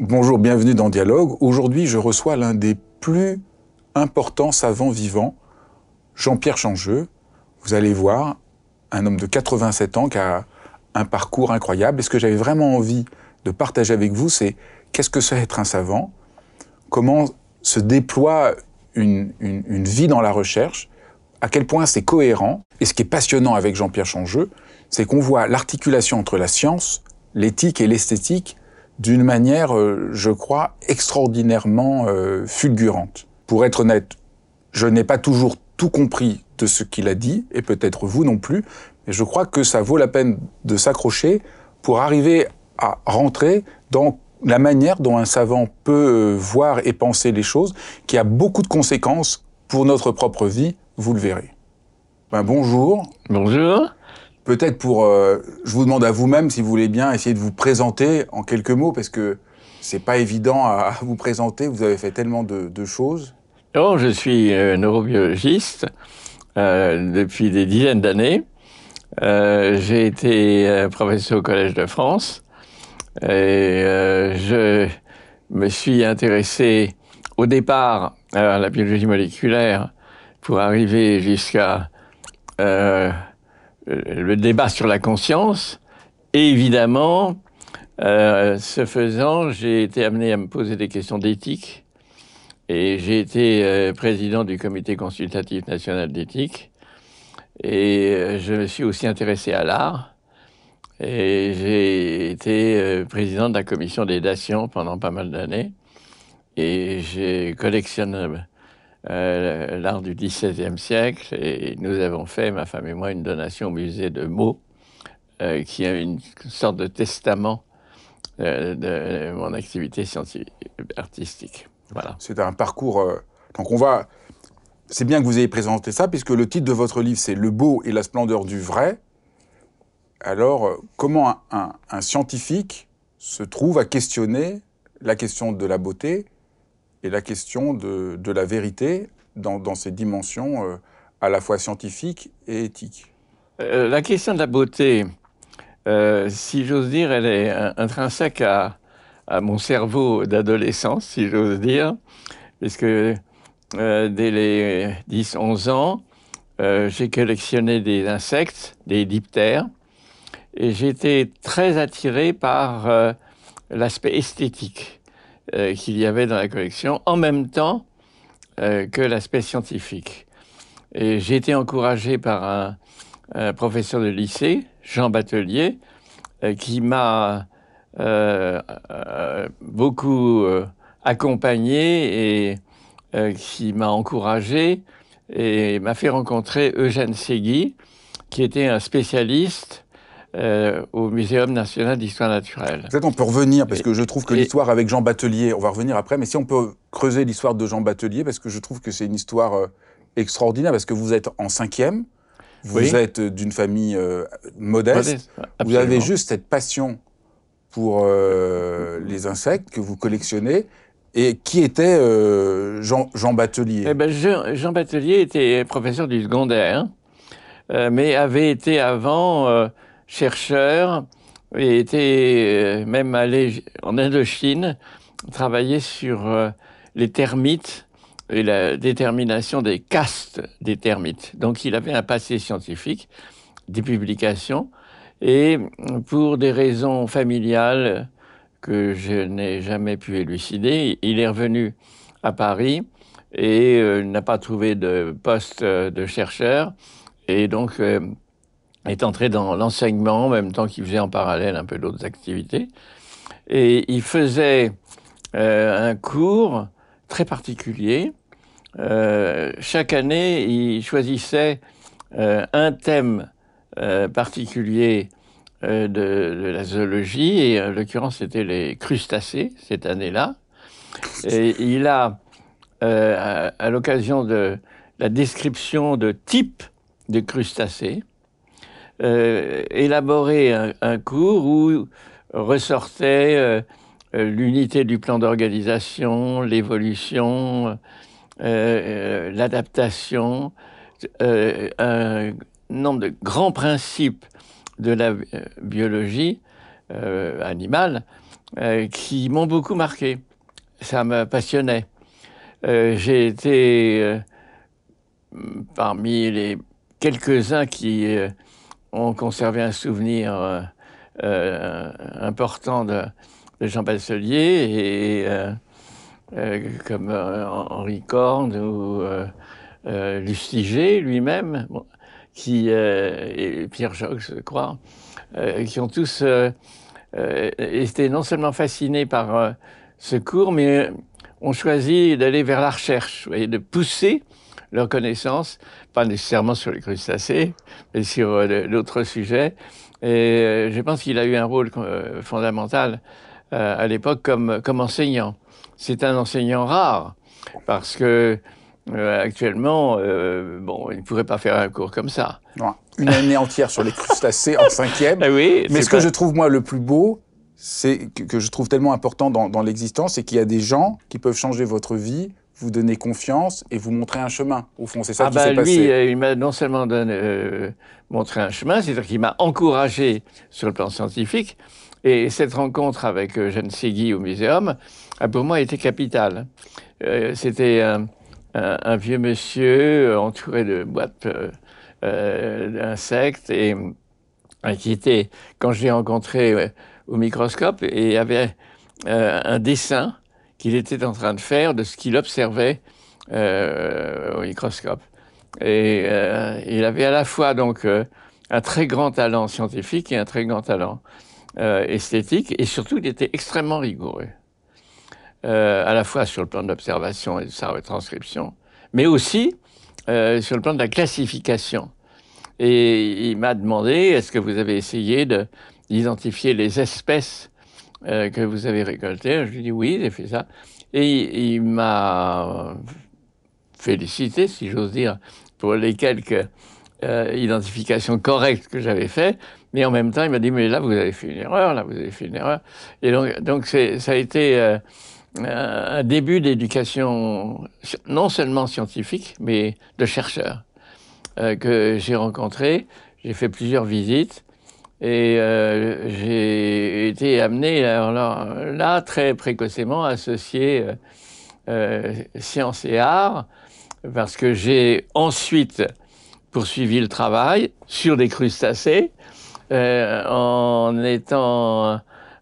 Bonjour, bienvenue dans Dialogue. Aujourd'hui, je reçois l'un des plus importants savants vivants, Jean-Pierre Changeux. Vous allez voir, un homme de 87 ans qui a un parcours incroyable. Et ce que j'avais vraiment envie de partager avec vous, c'est qu'est-ce que c'est être un savant, comment se déploie une, une, vie dans la recherche, à quel point c'est cohérent? Et ce qui est passionnant avec Jean-Pierre Changeux, c'est qu'on voit l'articulation entre la science, l'éthique et l'esthétique d'une manière, euh, je crois, extraordinairement euh, fulgurante. Pour être honnête, je n'ai pas toujours tout compris de ce qu'il a dit, et peut-être vous non plus, mais je crois que ça vaut la peine de s'accrocher pour arriver à rentrer dans la manière dont un savant peut euh, voir et penser les choses, qui a beaucoup de conséquences pour notre propre vie, vous le verrez. Ben, bonjour. Bonjour. Peut-être pour, euh, je vous demande à vous-même, si vous voulez bien, essayer de vous présenter en quelques mots, parce que c'est pas évident à, vous présenter. Vous avez fait tellement de, choses. Oh, je suis euh, neurobiologiste euh, depuis des dizaines d'années. J'ai été professeur au Collège de France et je me suis intéressé au départ à la biologie moléculaire pour arriver jusqu'à euh, le débat sur la conscience. Et évidemment, euh, ce faisant, j'ai été amené à me poser des questions d'éthique. Et j'ai été euh, président du comité consultatif national d'éthique. Et euh, je me suis aussi intéressé à l'art. Et j'ai été président de la commission des dations pendant pas mal d'années. Et j'ai collectionné euh, l'art du XVIe siècle, et nous avons fait, ma femme et moi, une donation au musée de Meaux, euh, qui est une sorte de testament euh, de mon activité artistique. Voilà. C'est un parcours. donc on va. C'est bien que vous ayez présenté ça, puisque le titre de votre livre, c'est Le beau et la splendeur du vrai. Alors, comment un scientifique se trouve à questionner la question de la beauté et la question de, la vérité dans, dans ses dimensions euh, à la fois scientifiques et éthiques. Euh, la question de la beauté, euh, si j'ose dire, elle est intrinsèque à, à mon cerveau d'adolescence, si j'ose dire, puisque dès les 10-11 ans, j'ai collectionné des insectes, des diptères, et j'étais très attiré par l'aspect esthétique euh, qu'il y avait dans la collection, en même temps euh, que l'aspect scientifique. Et j'ai été encouragé par un, professeur de lycée, Jean Batelier, euh, qui m'a beaucoup accompagné et qui m'a encouragé et m'a fait rencontrer Eugène Segui, qui était un spécialiste euh, au Muséum national d'histoire naturelle. Peut-être on peut revenir, parce que je trouve que l'histoire avec Jean Batelier, on va revenir après, mais si on peut creuser l'histoire de Jean Batelier, parce que je trouve que c'est une histoire euh, extraordinaire, parce que vous êtes en cinquième, vous êtes d'une famille euh, modeste, vous avez juste cette passion pour les insectes que vous collectionnez, et qui était Jean, Jean, Batelier? Eh ben, Jean, Jean, Batelier était professeur du secondaire, mais avait été avant chercheur et était euh, même allé en Indochine travailler sur euh, les termites et la détermination des castes des termites. Donc il avait un passé scientifique, des publications, et pour des raisons familiales que je n'ai jamais pu élucider, il est revenu à Paris et euh, n'a pas trouvé de poste de chercheur et donc est entré dans l'enseignement en même temps qu'il faisait en parallèle un peu d'autres activités. Et il faisait un cours très particulier. chaque année, il choisissait un thème particulier euh, de, la zoologie, et en l'occurrence c'était les crustacés cette année-là. Et il a, euh, à, l'occasion de la description de types de crustacés, euh, élaboré un, cours où ressortait l'unité du plan d'organisation, l'évolution, l'adaptation, un nombre de grands principes de la euh, biologie euh, animale euh, qui m'ont beaucoup marqué. Ça me passionnait. J'ai été parmi les quelques-uns qui ont conservé un souvenir important de, Jean Basselier et comme Henri Corne ou Lustiger lui-même qui, euh, et Pierre Jacques, je crois, euh, qui ont tous euh, été non seulement fascinés par ce cours, mais ont choisi d'aller vers la recherche et de pousser leurs connaissances, pas nécessairement sur les crustacés, mais sur d'autres sujets. Et je pense qu'il a eu un rôle fondamental à l'époque comme, comme enseignant. C'est un enseignant rare, parce que euh, actuellement, euh, bon, il ne pourrait pas faire un cours comme ça. une année entière sur les crustacés en cinquième. Ah oui, Mais ce que je trouve, moi, le plus beau, c'est que, je trouve tellement important dans, l'existence, c'est qu'il y a des gens qui peuvent changer votre vie, vous donner confiance et vous montrer un chemin. Au fond, c'est ça ah qui bah, s'est lui, passé. Euh, il m'a non seulement donné, montré un chemin, c'est-à-dire qu'il m'a encouragé sur le plan scientifique. Et cette rencontre avec Jeanne Segui au Muséum a pour moi été capitale. C'était un, vieux monsieur euh, entouré de boîtes euh, euh, d'insectes et qui était, quand je l'ai rencontré au microscope, et avait un dessin qu'il était en train de faire de ce qu'il observait au microscope. Et il avait à la fois donc un très grand talent scientifique et un très grand talent esthétique, et surtout il était extrêmement rigoureux. Euh, à la fois sur le plan de l'observation et de sa retranscription, mais aussi euh, sur le plan de la classification. Et il m'a demandé, est-ce que vous avez essayé d'identifier les espèces euh, que vous avez récoltées Je lui ai dit oui, j'ai fait ça. Et il, m'a félicité, si j'ose dire, pour les quelques identifications correctes que j'avais faites. Mais en même temps, il m'a dit, mais là, vous avez fait une erreur, là, vous avez fait une erreur. Et donc, donc ça a été euh, un début d'éducation non seulement scientifique, mais de chercheurs euh, que j'ai rencontrés. J'ai fait plusieurs visites et euh, j'ai été amené alors là, très précocement associé euh, sciences et arts parce que j'ai ensuite poursuivi le travail sur des crustacés en étant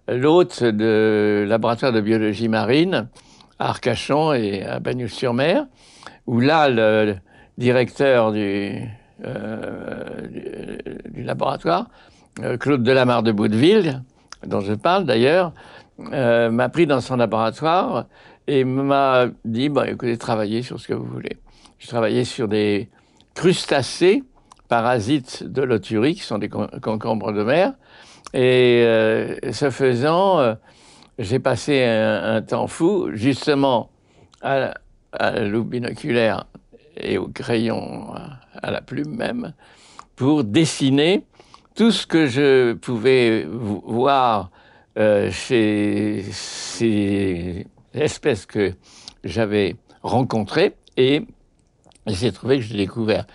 l'hôte de laboratoire de biologie marine à Arcachon et à Bagnols-sur-Mer, où là, le directeur du, euh, du, laboratoire, euh, Claude Delamarre de Boudeville, dont je parle d'ailleurs, euh, m'a pris dans son laboratoire et m'a dit, bon, écoutez, travaillez sur ce que vous voulez. Je travaillais sur des crustacés parasites de l'oturie, qui sont des concombres de mer, et euh, ce faisant, euh, j'ai passé un, temps fou, justement, à, la loupe binoculaire et au crayon à la plume même, pour dessiner tout ce que je pouvais voir euh, chez ces espèces que j'avais rencontrées. Et j'ai trouvé que j'ai découvert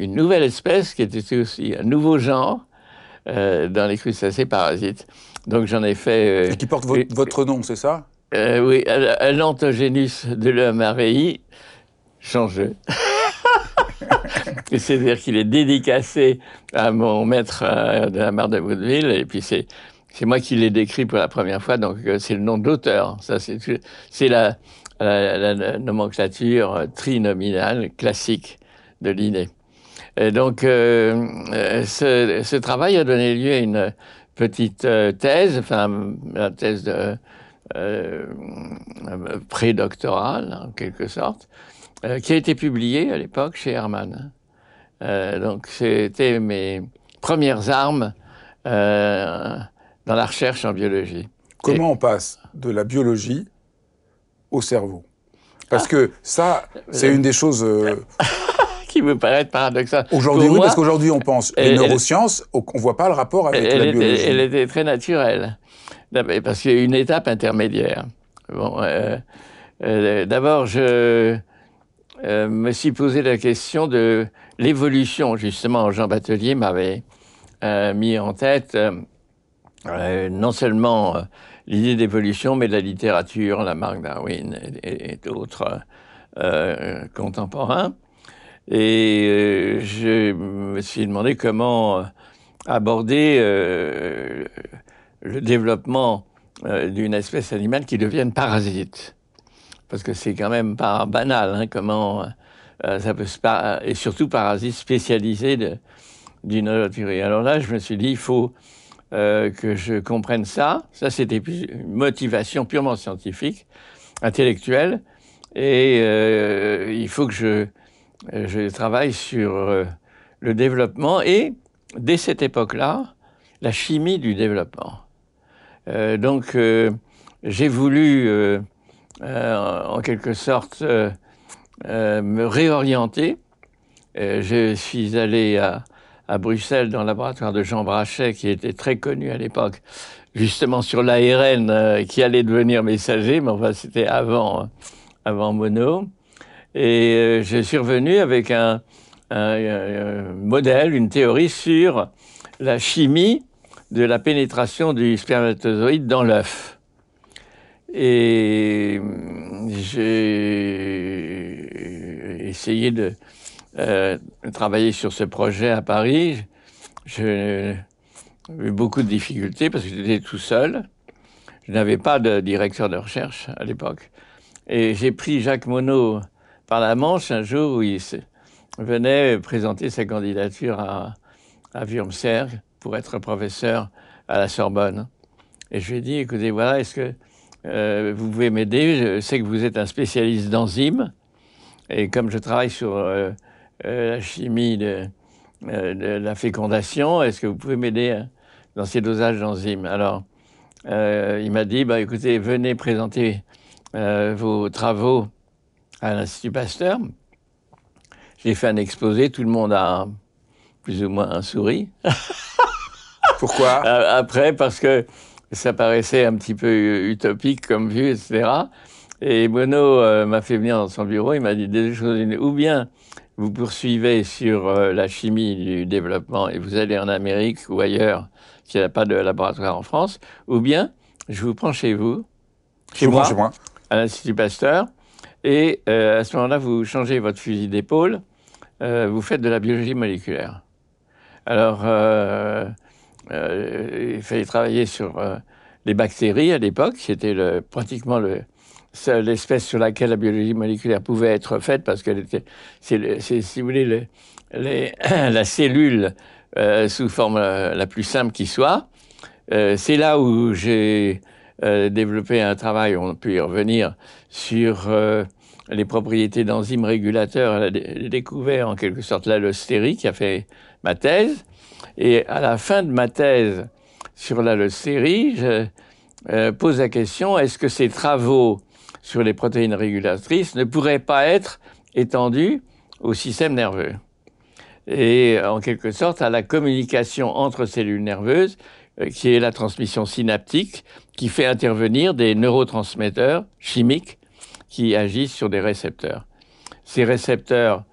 une nouvelle espèce qui était aussi un nouveau genre euh, dans les crustacés parasites. Donc j'en ai fait. Euh, Et qui porte votre nom, c'est ça? Euh, Oui, l'Antogénus de l'Amarei changeux. C'est-à-dire qu'il est dédicacé à mon maître de la mare de Woodville, et puis c'est c'est moi qui l'ai décrit pour la première fois, donc c'est le nom d'auteur. Ça, c'est la la, nomenclature trinominale classique de l'inné. Et donc, ce, travail a donné lieu à une petite thèse, enfin, la thèse de, prédoctorale, en quelque sorte, qui a été publiée à l'époque chez Hermann. donc, c'était mes premières armes euh, dans la recherche en biologie. Comment on passe de la biologie au cerveau? Parce que ça, c'est une des choses... Euh, qui me paraît paradoxal. Aujourd'hui, oui, parce qu'aujourd'hui, on pense les neurosciences, on ne voit pas le rapport avec la biologie. elle était très naturelle, parce qu'il y a une étape intermédiaire. Bon, euh, D'abord, je me suis posé la question de l'évolution. Justement, Jean Batelier m'avait euh, mis en tête euh, euh, non seulement l'idée d'évolution, mais de la littérature, la marque Darwin et, d'autres contemporains. Et je me suis demandé comment aborder le développement d'une espèce animale qui devienne parasite. Parce que c'est quand même pas banal, hein, comment ça peut se... et surtout parasite spécialisé de, d'une Alors là, je me suis dit, il faut euh, que je comprenne ça. Ça, c'était une motivation purement scientifique, intellectuelle. Et euh, il faut que je, travaille sur euh, le développement et, dès cette époque-là, la chimie du développement. donc, j'ai voulu, en quelque sorte, me réorienter. je suis allé à, à Bruxelles dans le laboratoire de Jean Brachet, qui était très connu à l'époque, justement sur l'ARN euh, qui allait devenir messager, mais enfin c'était avant, euh, avant Mono. Et euh, je suis revenu avec un, modèle, une théorie sur la chimie de la pénétration du spermatozoïde dans l'œuf. Et j'ai essayé de euh, travailler sur ce projet à Paris. J'ai eu beaucoup de difficultés parce que j'étais tout seul. Je n'avais pas de directeur de recherche à l'époque. Et j'ai pris Jacques Monod par la manche un jour où il venait présenter sa candidature à, à pour être professeur à la Sorbonne. Et je lui ai dit, écoutez, voilà, est-ce que euh, vous pouvez m'aider Je sais que vous êtes un spécialiste d'enzymes. Et comme je travaille sur euh, euh, la chimie de, la fécondation. Est-ce que vous pouvez m'aider hein, dans ces dosages d'enzymes? Alors, il m'a dit, bah, écoutez, venez présenter vos travaux à l'Institut Pasteur. J'ai fait un exposé, tout le monde a plus ou moins un souri. Pourquoi? Après, parce que ça paraissait un petit peu utopique comme vue, etc. Et Bono m'a fait venir dans son bureau, il m'a dit des choses, ou bien vous poursuivez sur euh, la chimie du développement et vous allez en Amérique ou ailleurs, s'il n'y a pas de laboratoire en France, ou bien je vous prends chez vous, chez, moi, chez moi, à l'Institut Pasteur, et euh, à ce moment-là, vous changez votre fusil d'épaule, euh, vous faites de la biologie moléculaire. Alors, il fallait travailler sur les bactéries à l'époque, c'était pratiquement le, l'espèce sur laquelle la biologie moléculaire pouvait être faite, parce qu'elle était, c'est, si vous voulez, la cellule euh, sous forme euh, la, plus simple qui soit. Euh, c'est là où j'ai développé un travail, on peut y revenir, sur les propriétés d'enzymes régulateurs. J'ai découvert en quelque sorte l'allostérie qui a fait ma thèse. Et à la fin de ma thèse sur l'allostérie, je pose la question, est-ce que ces travaux sur les protéines régulatrices ne pourrait pas être étendu au système nerveux? Et en quelque sorte à la communication entre cellules nerveuses euh, qui est la transmission synaptique qui fait intervenir des neurotransmetteurs chimiques qui agissent sur des récepteurs. Ces récepteurs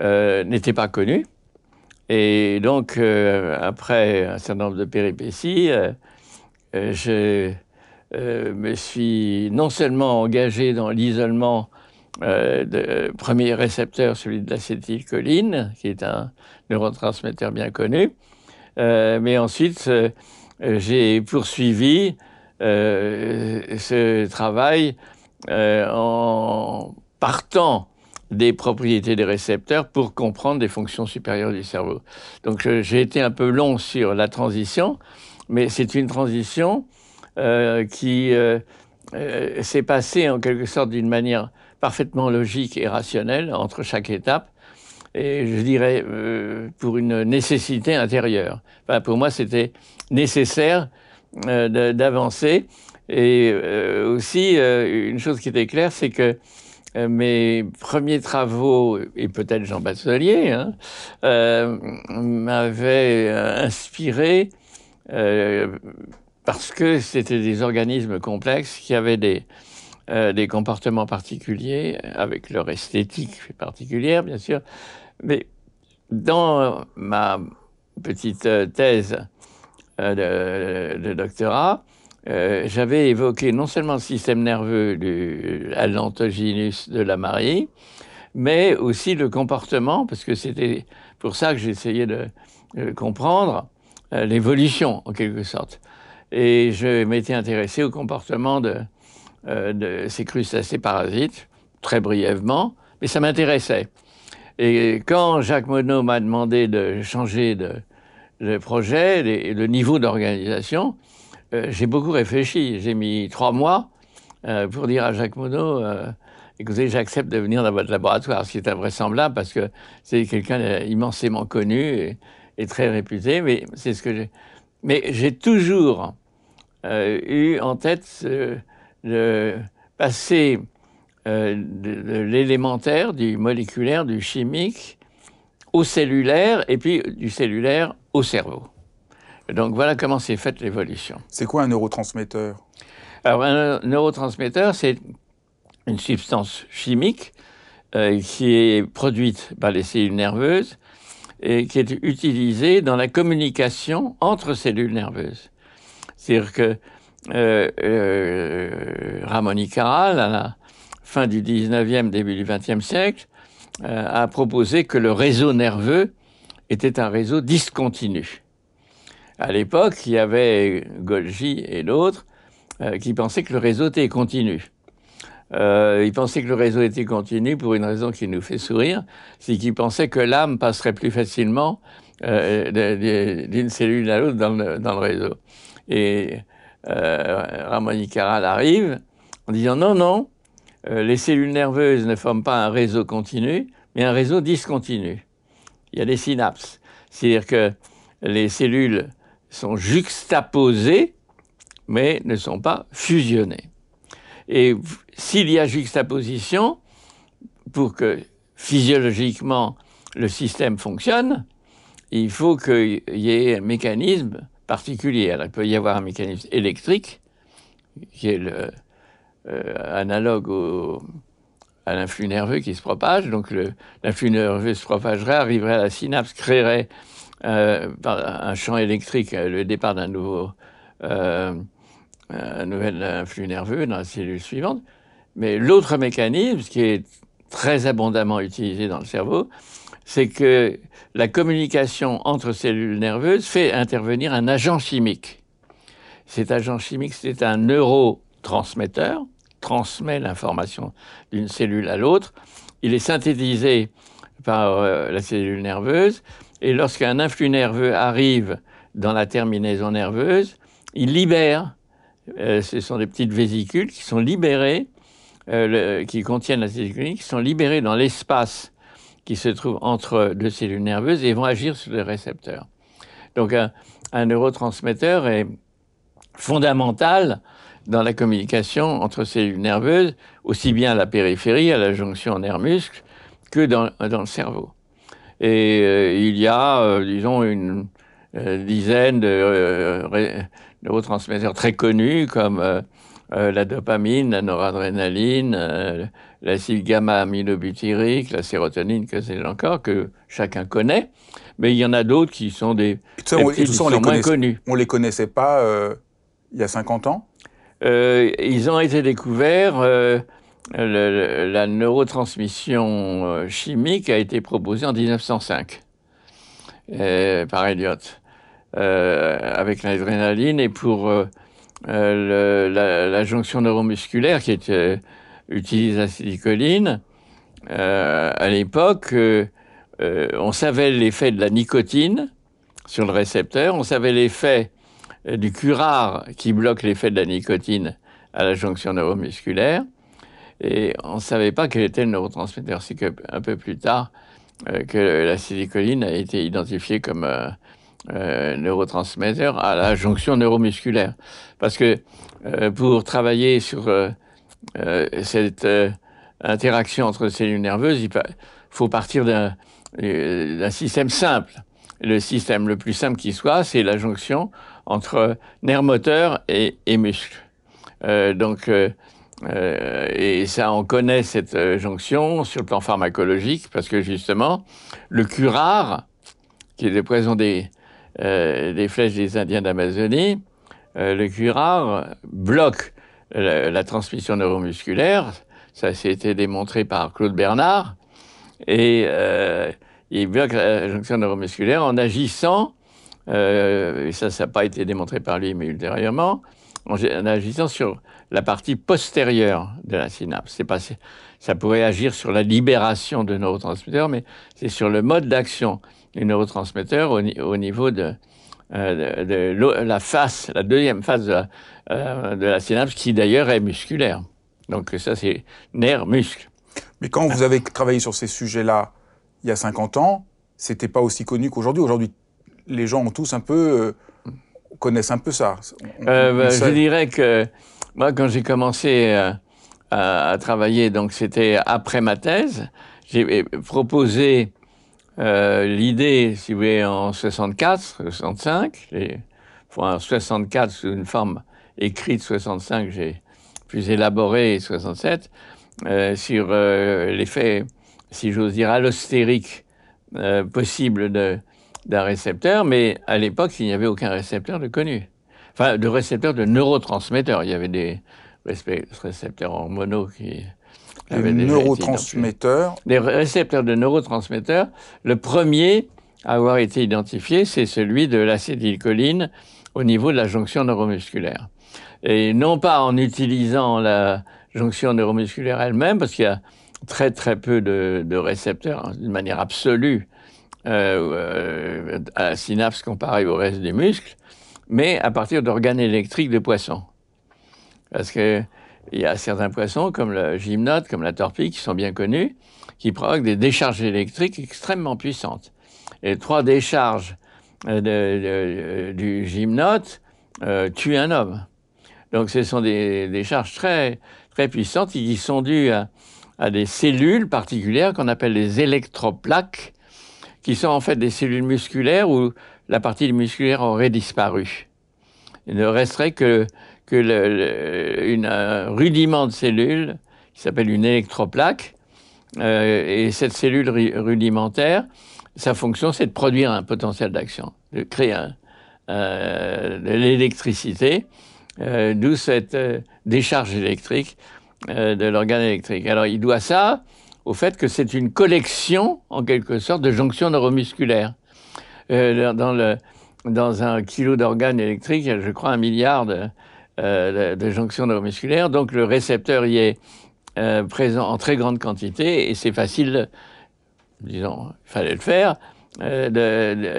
euh, n'étaient pas connus et donc euh, après un certain nombre de péripéties, j'ai euh, me suis non seulement engagé dans l'isolement euh, de premier récepteur, celui de l'acétylcholine, qui est un neurotransmetteur bien connu, euh, mais ensuite j'ai poursuivi ce travail en partant des propriétés des récepteurs pour comprendre des fonctions supérieures du cerveau. Donc j'ai été un peu long sur la transition, mais c'est une transition euh, qui euh, euh, s'est passée en quelque sorte d'une manière parfaitement logique et rationnelle entre chaque étape, et je dirais pour une nécessité intérieure. Enfin, pour moi, c'était nécessaire d'avancer. Et aussi, une chose qui était claire, c'est que mes premiers travaux, et peut-être Jean Batelier, hein, m'avaient inspiré parce que c'était des organismes complexes qui avaient des, euh, des comportements particuliers, avec leur esthétique particulière, bien sûr. Mais dans ma petite thèse euh, de, doctorat, euh, j'avais évoqué non seulement le système nerveux du allantoginus de la Marie, mais aussi le comportement, parce que c'était pour ça que j'essayais de, comprendre l'évolution, en quelque sorte et je m'étais intéressé au comportement de, euh, de ces crustacés parasites, très brièvement, mais ça m'intéressait. Et quand Jacques Monod m'a demandé de changer de, projet et de niveau d'organisation, euh, j'ai beaucoup réfléchi. J'ai mis trois mois euh, pour dire à Jacques Monod écoutez, j'accepte de venir dans votre laboratoire, ce qui est invraisemblable parce que c'est quelqu'un d'immensément connu et, très réputé, mais c'est ce que j'ai. Mais j'ai toujours euh, eu en tête de passer euh, de, l'élémentaire, du moléculaire, du chimique au cellulaire et puis du cellulaire au cerveau. Donc voilà comment s'est faite l'évolution. C'est quoi un neurotransmetteur? Alors un neurotransmetteur, c'est une substance chimique euh, qui est produite par les cellules nerveuses et qui est utilisée dans la communication entre cellules nerveuses. C'est-à-dire que euh, euh, Ramon y Caral, à la fin du 19e, début du 20e siècle, euh, a proposé que le réseau nerveux était un réseau discontinu. À l'époque, il y avait Golgi et d'autres qui pensaient que le réseau était continu. ils pensaient que le réseau était continu pour une raison qui nous fait sourire, c'est qu'ils pensaient que l'âme passerait plus facilement d'une cellule à l'autre dans le réseau. Et euh, Ramon Caral arrive en disant non, non, euh, les cellules nerveuses ne forment pas un réseau continu, mais un réseau discontinu. Il y a des synapses. C'est-à-dire que les cellules sont juxtaposées, mais ne sont pas fusionnées. Et s'il y a juxtaposition, pour que physiologiquement le système fonctionne, il faut qu'il y ait un mécanisme particulier. il peut y avoir un mécanisme électrique, qui est euh, analogue au, à l'influx nerveux qui se propage. Donc l'influx nerveux se propagerait, arriverait à la synapse, créerait euh, un champ électrique, euh, le départ d'un nouveau, un nouvel influx nerveux dans la cellule suivante. Mais l'autre mécanisme, qui est très abondamment utilisé dans le cerveau, c'est que la communication entre cellules nerveuses fait intervenir un agent chimique. Cet agent chimique, c'est un neurotransmetteur, transmet l'information d'une cellule à l'autre. Il est synthétisé par euh, la cellule nerveuse et lorsqu'un influx nerveux arrive dans la terminaison nerveuse, il libère, euh, ce sont des petites vésicules qui sont libérées, euh, qui contiennent la cellule qui sont libérées dans l'espace qui se trouvent entre deux cellules nerveuses et vont agir sur les récepteurs. Donc un, neurotransmetteur est fondamental dans la communication entre cellules nerveuses, aussi bien à la périphérie, à la jonction nerf-muscle, que dans, le cerveau. Et euh, il y a, euh, disons, une euh, dizaine de neurotransmetteurs très connus comme la dopamine, la noradrénaline, l'acide gamma-aminobutyrique, la sérotonine, que c'est encore, que chacun connaît. Mais il y en a d'autres qui sont des, ça, qui sont moins connus. On ne les connaissait pas euh, il y a 50 ans? Euh, Ils ont été découverts. Euh, la neurotransmission chimique a été proposée en 1905 par Elliot, avec l'adrénaline et pour la, la, jonction neuromusculaire qui est utilise l'acétylcholine, à l'époque, on savait l'effet de la nicotine sur le récepteur, on savait l'effet du curare qui bloque l'effet de la nicotine à la jonction neuromusculaire, et on ne savait pas quel était le neurotransmetteur. C'est qu'un peu plus tard euh, que l'acétylcholine a été identifiée comme euh, euh, neurotransmetteur à la jonction neuromusculaire. Parce que pour travailler sur cette interaction entre cellules nerveuses, il faut partir d'un système simple. Le système le plus simple qui soit, c'est la jonction entre nerf moteur et, et muscle. donc, euh, et ça, on connaît cette euh, jonction sur le plan pharmacologique parce que justement, le curare, qui est le poison des, euh, des flèches des Indiens d'Amazonie, le curare bloque la, transmission neuromusculaire. Ça a été démontré par Claude Bernard. Et il bloque la jonction neuromusculaire en agissant, et ça, ça n'a pas été démontré par lui, mais ultérieurement, en agissant sur la partie postérieure de la synapse. Pas, ça pourrait agir sur la libération de neurotransmetteurs, mais c'est sur le mode d'action du neurotransmetteur au, niveau de, euh, la face, la deuxième phase de la, euh, de la synapse, qui d'ailleurs est musculaire. Donc ça, c'est nerf-muscle. Mais quand vous avez travaillé sur ces sujets-là il y a 50 ans, c'était pas aussi connu qu'aujourd'hui. Aujourd'hui, les gens ont tous un peu euh, connaissent un peu ça. Bah, je dirais que moi, quand j'ai commencé euh, à, travailler, donc c'était après ma thèse, j'ai proposé euh, l'idée, si vous voulez, en 64, 65, en 64 sous une forme écrite 65, j'ai plus élaboré 67, euh, sur l'effet, si j'ose dire, allostérique possible d'un récepteur, mais à l'époque, il n'y avait aucun récepteur de connu enfin, de récepteurs de neurotransmetteurs. Il y avait des récepteurs hormonaux qui avaient des neurotransmetteurs. Des récepteurs de neurotransmetteurs. Le premier à avoir été identifié, c'est celui de l'acétylcholine au niveau de la jonction neuromusculaire. Et non pas en utilisant la jonction neuromusculaire elle-même, parce qu'il y a très très peu de, récepteurs, hein, d'une manière absolue, euh, euh, à synapse comparée au reste des muscles, mais à partir d'organes électriques de poissons. Parce qu'il y a certains poissons, comme le gymnote, comme la torpille, qui sont bien connus, qui provoquent des décharges électriques extrêmement puissantes. Et trois décharges euh, du gymnote euh, tuent un homme. Donc ce sont des décharges très, très puissantes qui sont dues à des cellules particulières qu'on appelle les électroplaques, qui sont en fait des cellules musculaires où la partie musculaire aurait disparu. Il ne resterait que, une, un rudiment de cellule qui s'appelle une électroplaque. Euh, et cette cellule rudimentaire, sa fonction, c'est de produire un potentiel d'action, de créer de l'électricité, euh, d'où cette euh, décharge électrique de l'organe électrique. Alors il doit ça au fait que c'est une collection, en quelque sorte, de jonctions neuromusculaires. Euh, dans, dans un kilo d'organes électriques, je crois un milliard de, euh, jonctions neuromusculaires. Donc le récepteur y est euh, présent en très grande quantité et c'est facile, disons, il fallait le faire,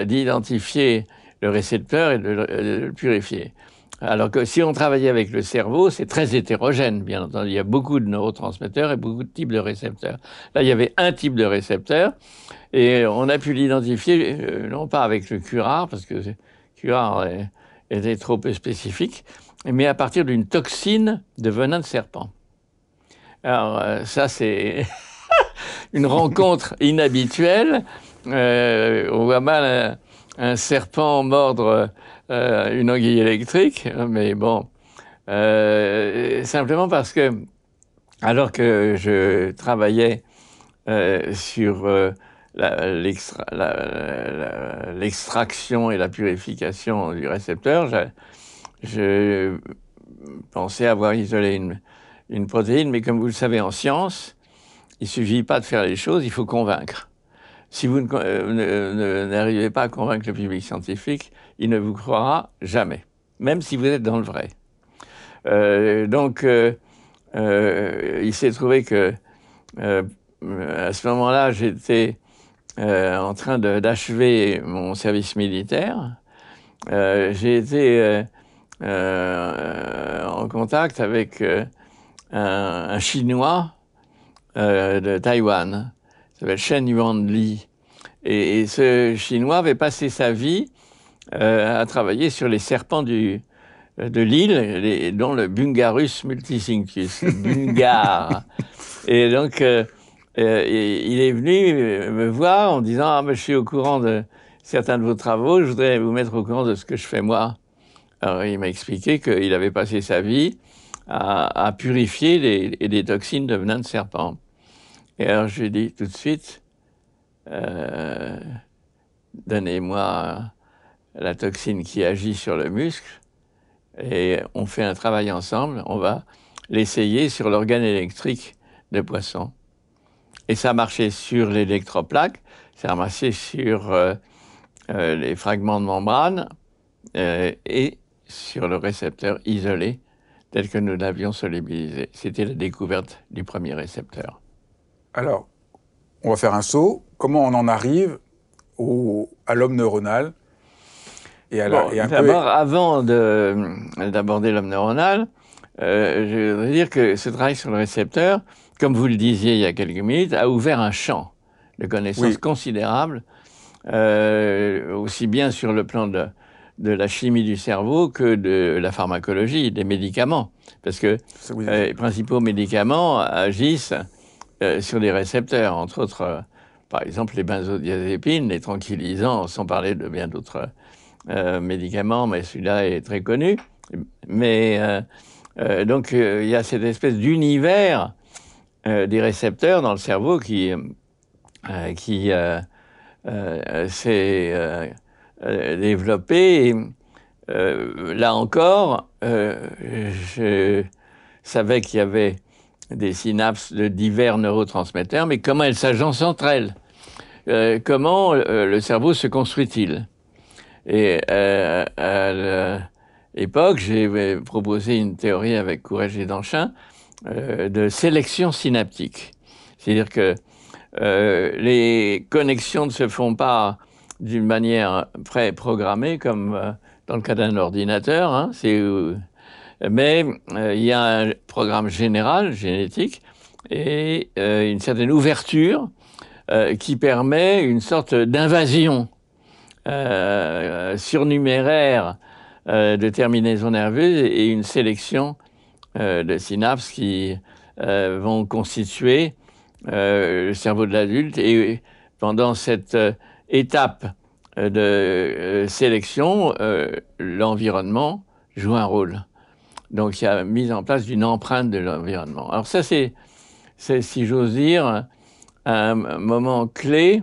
d'identifier le récepteur et de le purifier. Alors que si on travaillait avec le cerveau, c'est très hétérogène, bien entendu. Il y a beaucoup de neurotransmetteurs et beaucoup de types de récepteurs. Là, il y avait un type de récepteur et on a pu l'identifier, euh, non pas avec le curare, parce que curare était trop peu spécifique, mais à partir d'une toxine de venin de serpent. Alors, euh, ça, c'est une rencontre inhabituelle. Euh, on voit mal un serpent mordre euh, une anguille électrique, mais bon, euh, simplement parce que, alors que je travaillais euh, sur l'extraction et la purification du récepteur, je, pensais avoir isolé une, une protéine, mais comme vous le savez en science, il suffit pas de faire les choses, il faut convaincre. Si vous euh, n'arrivez pas à convaincre le public scientifique, il ne vous croira jamais, même si vous êtes dans le vrai. Euh, donc, euh, il s'est trouvé que à ce moment-là, j'étais en train d'achever mon service militaire. J'ai été en contact avec un, Chinois de Taïwan, s'appelle Shen Yuan Li. Et, ce Chinois avait passé sa vie à travailler sur les serpents du, de l'île, dont le Bungarus multicinctus, Bungar. et donc, euh, euh, il est venu me voir en disant Ah, je suis au courant de certains de vos travaux, je voudrais vous mettre au courant de ce que je fais moi. Alors, il m'a expliqué qu'il avait passé sa vie à, purifier les, des toxines de venin de serpent. Et alors, je lui ai dit tout de suite euh, Donnez-moi la toxine qui agit sur le muscle et on fait un travail ensemble. On va l'essayer sur l'organe électrique de poisson. Et ça a marché sur l'électroplaque, ça a marché sur euh, euh, les fragments de membrane euh, et sur le récepteur isolé tel que nous l'avions solubilisé. C'était la découverte du premier récepteur. Alors, on va faire un saut. Comment on en arrive au, à l'homme neuronal D'abord, avant d'aborder l'homme neuronal, euh, je voudrais dire que ce travail sur le récepteur, comme vous le disiez il y a quelques minutes, a ouvert un champ de connaissances considérable, euh, aussi bien sur le plan de, de, la chimie du cerveau que de la pharmacologie, des médicaments. Parce que euh, les principaux médicaments agissent euh, sur des récepteurs, entre autres, euh, par exemple, les benzodiazépines, les tranquillisants, sans parler de bien d'autres euh, médicament, mais celui-là est très connu. Mais donc il y a cette espèce d'univers des récepteurs dans le cerveau qui qui s'est développé. là encore, je savais qu'il y avait des synapses de divers neurotransmetteurs, mais comment elles s'agencent entre elles? Comment le cerveau se construit-il? Et euh, à l'époque, j'ai proposé une théorie avec Courage et Danchin euh, de sélection synaptique. C'est-à-dire que euh, les connexions ne se font pas d'une manière pré-programmée comme euh, dans le cas d'un ordinateur. Hein, mais euh, il y a un programme général, génétique, et une certaine ouverture qui permet une sorte d'invasion euh, surnuméraire euh, de terminaisons nerveuses et une sélection euh, de synapses qui euh, vont constituer le cerveau de l'adulte. Et pendant cette étape de sélection, l'environnement joue un rôle. Donc il y a mise en place d'une empreinte de l'environnement. Alors ça, c'est, si j'ose dire, un moment clé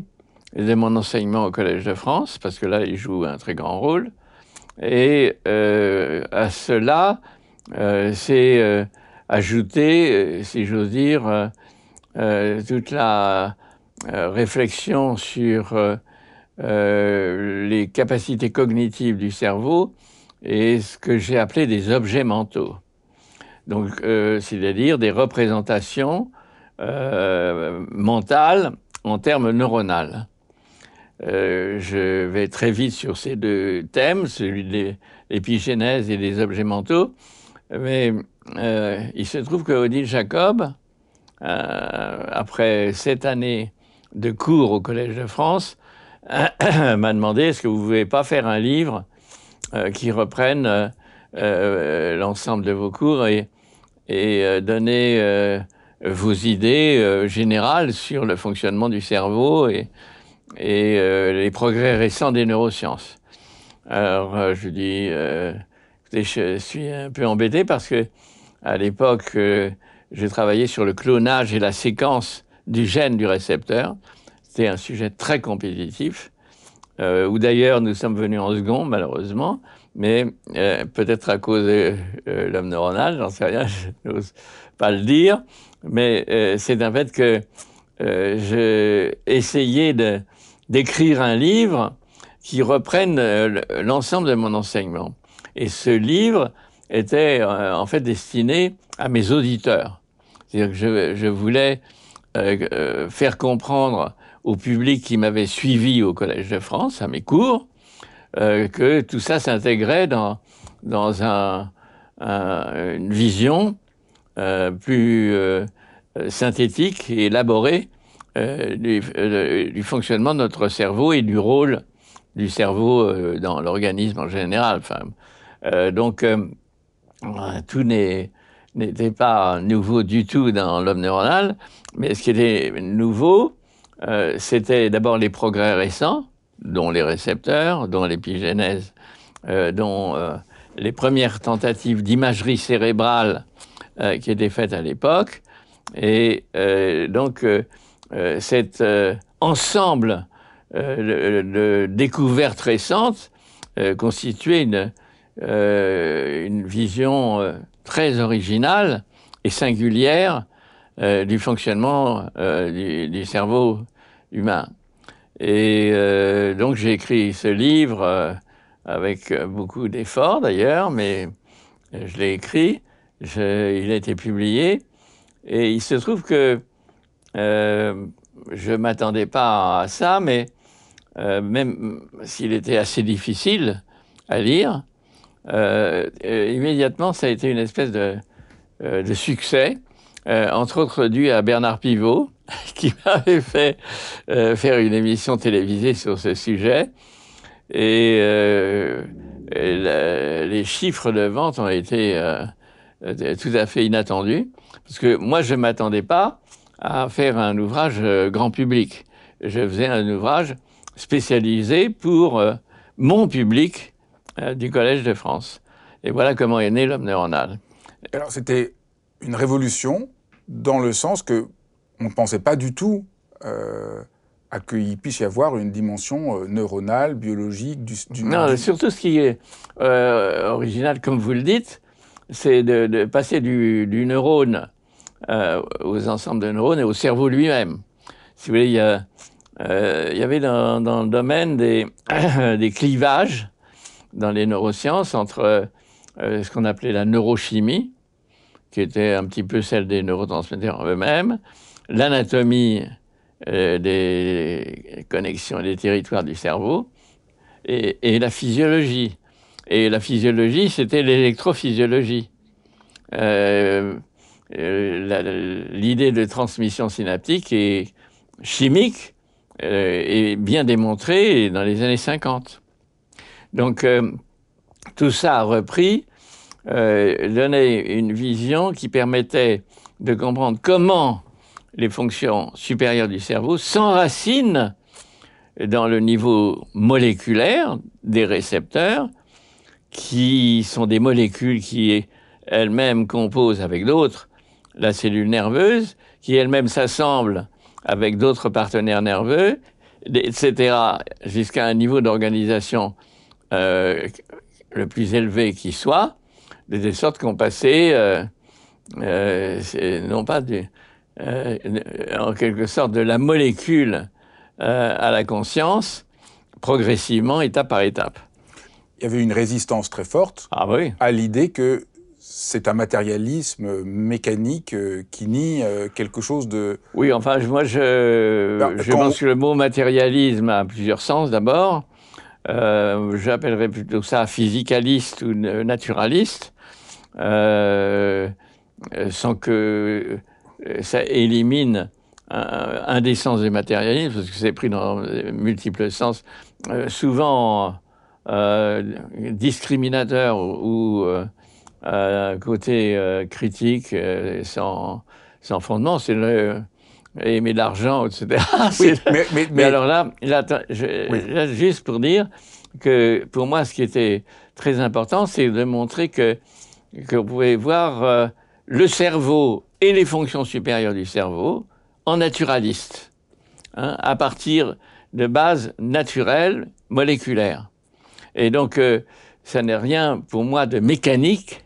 de mon enseignement au Collège de France, parce que là, il joue un très grand rôle. Et euh, à cela, euh, c'est euh, ajouter, euh, si j'ose dire, euh, toute la réflexion sur les capacités cognitives du cerveau et ce que j'ai appelé des objets mentaux. Donc, c'est-à-dire des représentations mentales en termes neuronaux. Euh, je vais très vite sur ces deux thèmes, celui de l'épigénèse et des objets mentaux. Mais euh, il se trouve que Odile Jacob, euh, après sept années de cours au Collège de France, m'a demandé est-ce que vous ne pouvez pas faire un livre qui reprenne l'ensemble de vos cours et, et donner vos idées générales sur le fonctionnement du cerveau et, et euh, les progrès récents des neurosciences. Alors euh, je dis, euh, je suis un peu embêté parce que à l'époque, euh, j'ai travaillé sur le clonage et la séquence du gène du récepteur. C'était un sujet très compétitif, euh, où d'ailleurs nous sommes venus en second, malheureusement, mais euh, peut-être à cause de l'homme neuronal, j'en sais rien, je n'ose pas le dire, mais c'est un fait que j'ai essayé d'écrire un livre qui reprenne euh, l'ensemble de mon enseignement. Et ce livre était en fait destiné à mes auditeurs. C'est-à-dire que je, voulais faire comprendre au public qui m'avait suivi au Collège de France, à mes cours, que tout ça s'intégrait dans, dans un, une vision plus synthétique et élaborée euh, euh, du, fonctionnement de notre cerveau et du rôle du cerveau euh, dans l'organisme en général. Enfin, donc, tout n'était pas nouveau du tout dans l'homme neuronal, mais ce qui était nouveau, c'était d'abord les progrès récents, dont les récepteurs, dont l'épigénèse, dont les premières tentatives d'imagerie cérébrale qui étaient faites à l'époque. Et donc, euh, cet euh, ensemble euh, de, découvertes récentes constituait une vision très originale et singulière du fonctionnement du, cerveau humain. Et donc j'ai écrit ce livre avec beaucoup d'efforts d'ailleurs, mais je l'ai écrit, il a été publié, et il se trouve que euh, je m'attendais pas à ça, mais euh, même s'il était assez difficile à lire, euh, immédiatement ça a été une espèce de succès, entre autres dû à Bernard Pivot, qui m'avait fait faire une émission télévisée sur ce sujet. Et, les chiffres de vente ont été tout à fait inattendus, parce que moi je ne m'attendais pas à faire un ouvrage euh, grand public. Je faisais un ouvrage spécialisé pour euh, mon public euh, du Collège de France. Et voilà comment est né l'homme neuronal. Alors c'était une révolution dans le sens que on ne pensait pas du tout à qu'il puisse y avoir une dimension neuronale, biologique du, du Non, surtout ce qui est original, comme vous le dites, c'est de, passer du, du neurone euh, aux ensembles de neurones et au cerveau lui-même. Si vous voulez, il y, a, euh, il y avait dans, dans, le domaine des, des, clivages dans les neurosciences entre euh, ce qu'on appelait la neurochimie, qui était un petit peu celle des neurotransmetteurs eux-mêmes, l'anatomie euh, des connexions et des territoires du cerveau, et, la physiologie. Et la physiologie, c'était l'électrophysiologie. Euh, euh, l'idée de transmission synaptique et chimique est bien démontrée dans les années 50. Donc tout ça a repris, donnait une vision qui permettait de comprendre comment les fonctions supérieures du cerveau s'enracinent dans le niveau moléculaire des récepteurs, qui sont des molécules qui elles-mêmes composent avec d'autres la cellule nerveuse, qui elle-même s'assemble avec d'autres partenaires nerveux, etc., jusqu'à un niveau d'organisation euh, le plus élevé qui soit, de sorte qu'on passait, euh, euh, non pas en quelque sorte de la molécule à la conscience, progressivement, étape par étape. Il y avait une résistance très forte ah oui. à l'idée que c'est un matérialisme mécanique euh, qui nie euh, quelque chose de... Oui, enfin, moi, je, ben, je pense que le mot matérialisme a plusieurs sens d'abord. Euh, J'appellerais plutôt ça physicaliste ou naturaliste, euh, sans que ça élimine un, un, des sens du matérialisme, parce que c'est pris dans multiples sens, souvent discriminateur ou euh, côté euh, critique euh, sans, sans fondement, c'est le aimer l'argent, etc. mais, mais, mais, alors là, là, je, juste pour dire que pour moi, ce qui était très important, c'est de montrer que, que vous pouvez voir euh, le cerveau et les fonctions supérieures du cerveau en naturaliste, hein, à partir de bases naturelles, moléculaires. Et donc, euh, ça n'est rien pour moi de mécanique,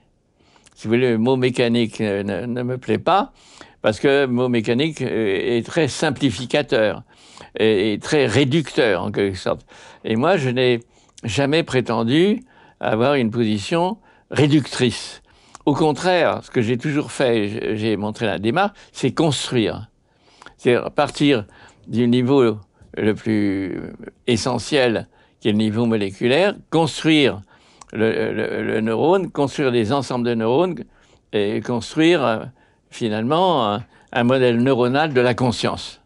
si vous voulez, le mot mécanique ne, me plaît pas, parce que le mot mécanique euh, est très simplificateur et, très réducteur en quelque sorte. Et moi, je n'ai jamais prétendu avoir une position réductrice. Au contraire, ce que j'ai toujours fait, j'ai montré la démarche, c'est construire. C'est partir du niveau le plus essentiel, qui est le niveau moléculaire, construire le, neurone, construire des ensembles de neurones et construire euh, finalement un, modèle neuronal de la conscience.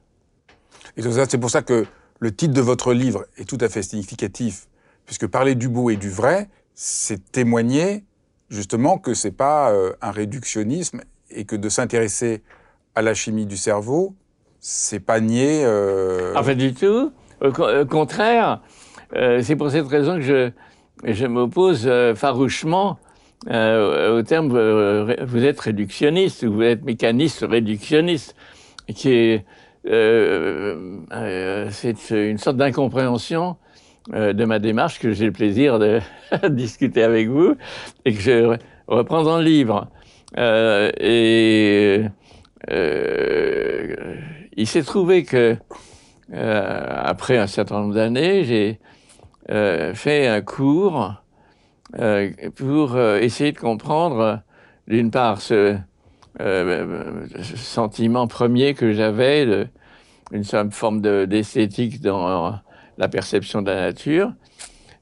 Et c'est pour ça que le titre de votre livre est tout à fait significatif, puisque parler du beau et du vrai, c'est témoigner justement que c'est pas euh, un réductionnisme et que de s'intéresser à la chimie du cerveau, c'est pas nier. Euh... En fait, du tout. Au contraire, euh, c'est pour cette raison que je, je m'oppose farouchement au terme vous êtes réductionniste ou vous êtes mécaniste réductionniste, qui est c'est une sorte d'incompréhension de ma démarche que j'ai le plaisir de discuter avec vous et que je reprends dans le livre. et il s'est trouvé que après un certain nombre d'années, j'ai euh, fait un cours euh, pour euh, essayer de comprendre, d'une part, ce, sentiment premier que j'avais, une forme d'esthétique dans la perception de la nature,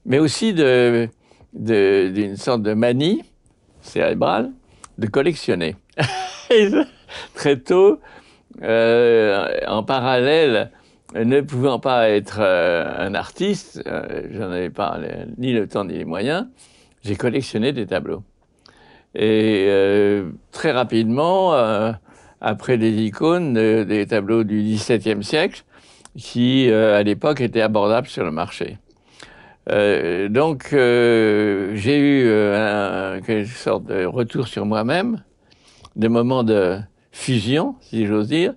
mais aussi d'une sorte de manie cérébrale de collectionner. très tôt, en parallèle ne pouvant pas être euh, un artiste, euh, j'en avais pas ni le temps ni les moyens, j'ai collectionné des tableaux. Et euh, très rapidement, après des icônes, des tableaux du XVIIe siècle, qui à l'époque étaient abordables sur le marché. donc j'ai eu un, quelque sorte de retour sur moi-même, des moments de fusion, si j'ose dire,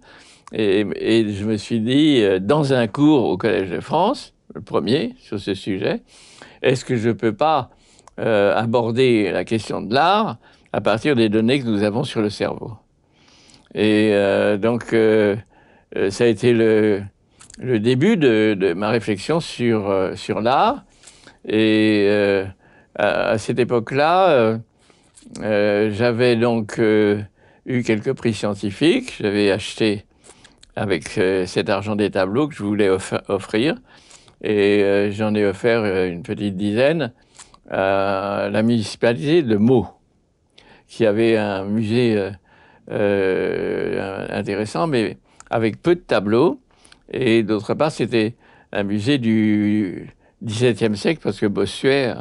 et, je me suis dit, euh, dans un cours au Collège de France, le premier sur ce sujet, est-ce que je ne peux pas euh, aborder la question de l'art à partir des données que nous avons sur le cerveau? Et euh, donc, ça a été le, le début de, ma réflexion sur, sur l'art. Et à, à, cette époque-là, j'avais donc eu quelques prix scientifiques. J'avais acheté avec euh, cet argent des tableaux que je voulais offrir. Et euh, j'en ai offert euh, une petite dizaine à la municipalité de Meaux, qui avait un musée intéressant, mais avec peu de tableaux. Et d'autre part, c'était un musée du XVIIe siècle, parce que Bossuet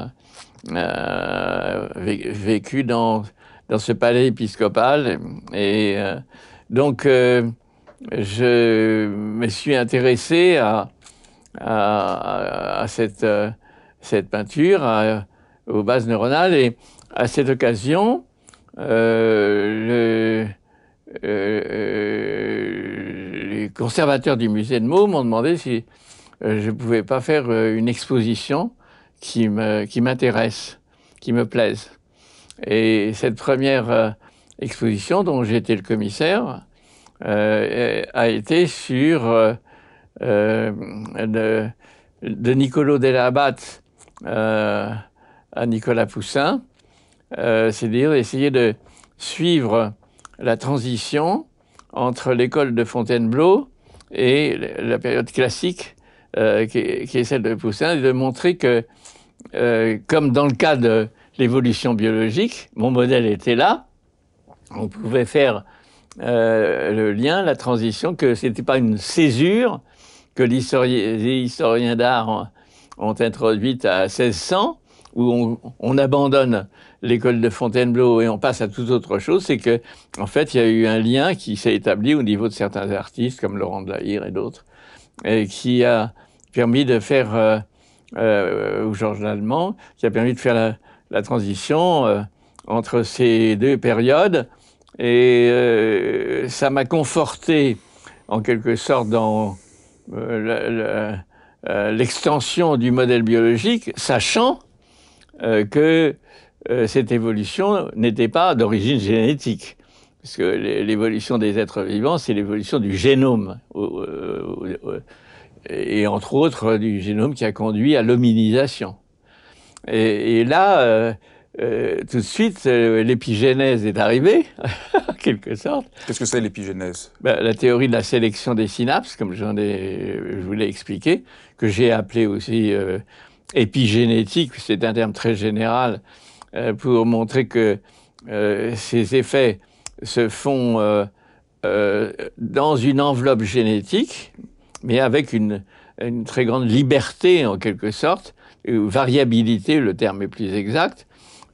a vécu dans, dans ce palais épiscopal. Et donc, je me suis intéressé à, à, cette, euh, cette peinture, aux bases neuronales, et à cette occasion, euh, euh, les conservateurs du musée de Meaux m'ont demandé si je ne pouvais pas faire une exposition qui m'intéresse, qui, qui me plaise. Et cette première exposition, dont j'étais le commissaire, euh, a été sur euh, euh, de, de Nicolo Delabat à Nicolas Poussin, c'est-à-dire essayer de suivre la transition entre l'école de Fontainebleau et la période classique euh, qui, est celle de Poussin, et de montrer que, euh, comme dans le cas de l'évolution biologique, mon modèle était là, on pouvait faire euh, le lien, la transition, que c'était pas une césure que les historiens d'art ont, introduite à 1600, où on, on abandonne l'école de Fontainebleau et on passe à toute autre chose, c'est que en fait il y a eu un lien qui s'est établi au niveau de certains artistes comme Laurent de et d'autres, et qui a permis de faire, euh, euh, ou Georges Lallemand, qui a permis de faire la, transition euh, entre ces deux périodes. Et euh, ça m'a conforté, en quelque sorte, dans euh, euh, l'extension du modèle biologique, sachant que cette évolution n'était pas d'origine génétique. Parce que l'évolution des êtres vivants, c'est l'évolution du génome. Et entre autres, du génome qui a conduit à l'hominisation. Et, et, là, tout de suite, l'épigénèse est arrivée, en quelque sorte. Qu'est-ce que c'est l'épigénèse? Ben, La théorie de la sélection des synapses, comme j'en ai, je vous l'ai expliqué, que j'ai appelé aussi épigénétique, c'est un terme très général, pour montrer que ces effets se font dans une enveloppe génétique, mais avec une, une très grande liberté en quelque sorte, variabilité, le terme est plus exact,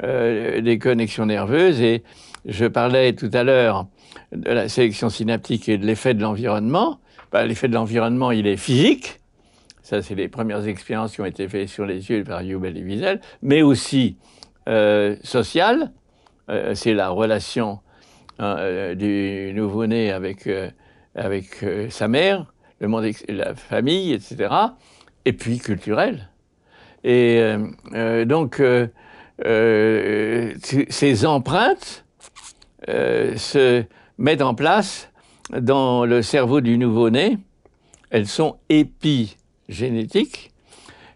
euh, des connexions nerveuses. Et je parlais tout à l'heure de la sélection synaptique et de l'effet de l'environnement. Bah, l'effet de l'environnement, il est physique. Ça, c'est les premières expériences qui ont été faites sur les yeux par Youbel et Wiesel, mais aussi euh. Euh, c'est la relation hein, euh, du nouveau-né avec, euh, avec sa mère, le monde, la famille, etc. Et puis culturel. Et donc, ces empreintes se mettent en place dans le cerveau du nouveau-né. Elles sont épigénétiques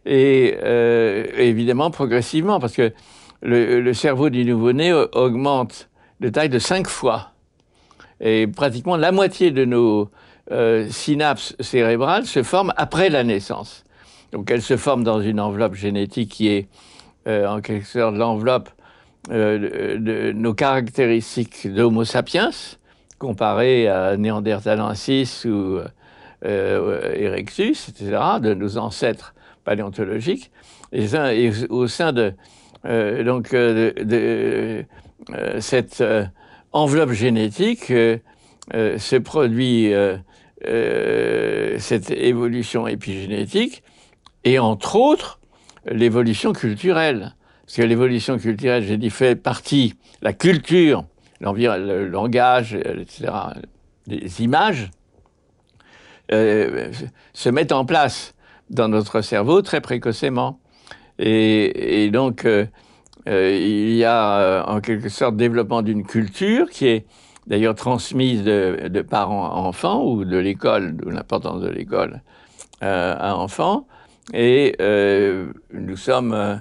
et évidemment progressivement parce que le, cerveau du nouveau-né augmente de taille de cinq fois. Et pratiquement la moitié de nos euh, synapses cérébrales se forment après la naissance. Donc elles se forment dans une enveloppe génétique qui est euh, en quelque sorte l'enveloppe euh, de, nos caractéristiques d'Homo sapiens, comparées à Néandertalensis ou Erectus, etc., de nos ancêtres paléontologiques. Et, au sein de, donc, de cette enveloppe génétique se produit euh, cette évolution épigénétique et entre autres l'évolution culturelle. Parce que l'évolution culturelle, j'ai dit, fait partie, la culture, le langage, etc., les images, euh, se mettent en place dans notre cerveau très précocement. Et, donc, euh, euh il y a en quelque sorte développement d'une culture qui est d'ailleurs transmise de, de, parents à enfants ou de l'école, d'où l'importance de l'école à enfants. Et nous sommes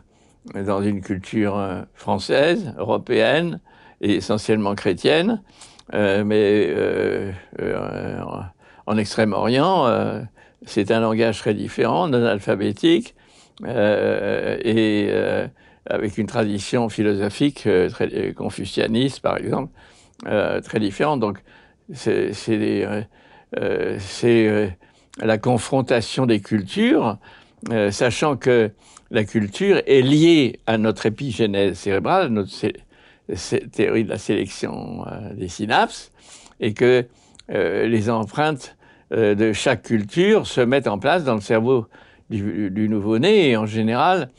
dans une culture française, européenne et essentiellement chrétienne, mais en Extrême-Orient, c'est un langage très différent, non alphabétique, et avec une tradition philosophique confucianiste, par exemple, euh, très différentes. Donc, c'est euh, euh, euh, la confrontation des cultures, sachant que la culture est liée à notre épigénèse cérébrale, notre théorie de la sélection des synapses, et que les empreintes de chaque culture se mettent en place dans le cerveau du, nouveau-né, et en général,